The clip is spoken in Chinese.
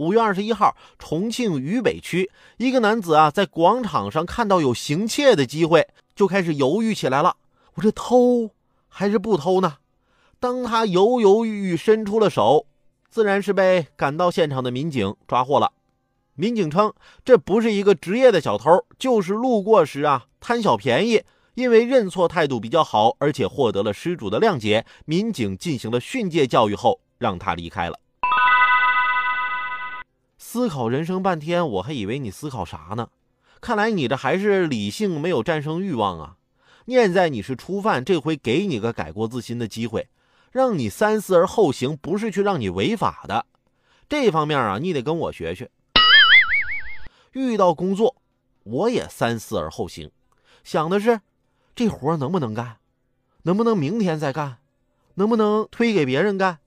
五月二十一号，重庆渝北区一个男子啊，在广场上看到有行窃的机会，就开始犹豫起来了。我这偷还是不偷呢？当他犹犹豫豫伸出了手，自然是被赶到现场的民警抓获了。民警称，这不是一个职业的小偷，就是路过时啊贪小便宜。因为认错态度比较好，而且获得了失主的谅解，民警进行了训诫教育后，让他离开了。思考人生半天，我还以为你思考啥呢？看来你这还是理性没有战胜欲望啊！念在你是初犯，这回给你个改过自新的机会，让你三思而后行，不是去让你违法的。这方面啊，你得跟我学学。遇到工作，我也三思而后行，想的是。这活能不能干？能不能明天再干？能不能推给别人干？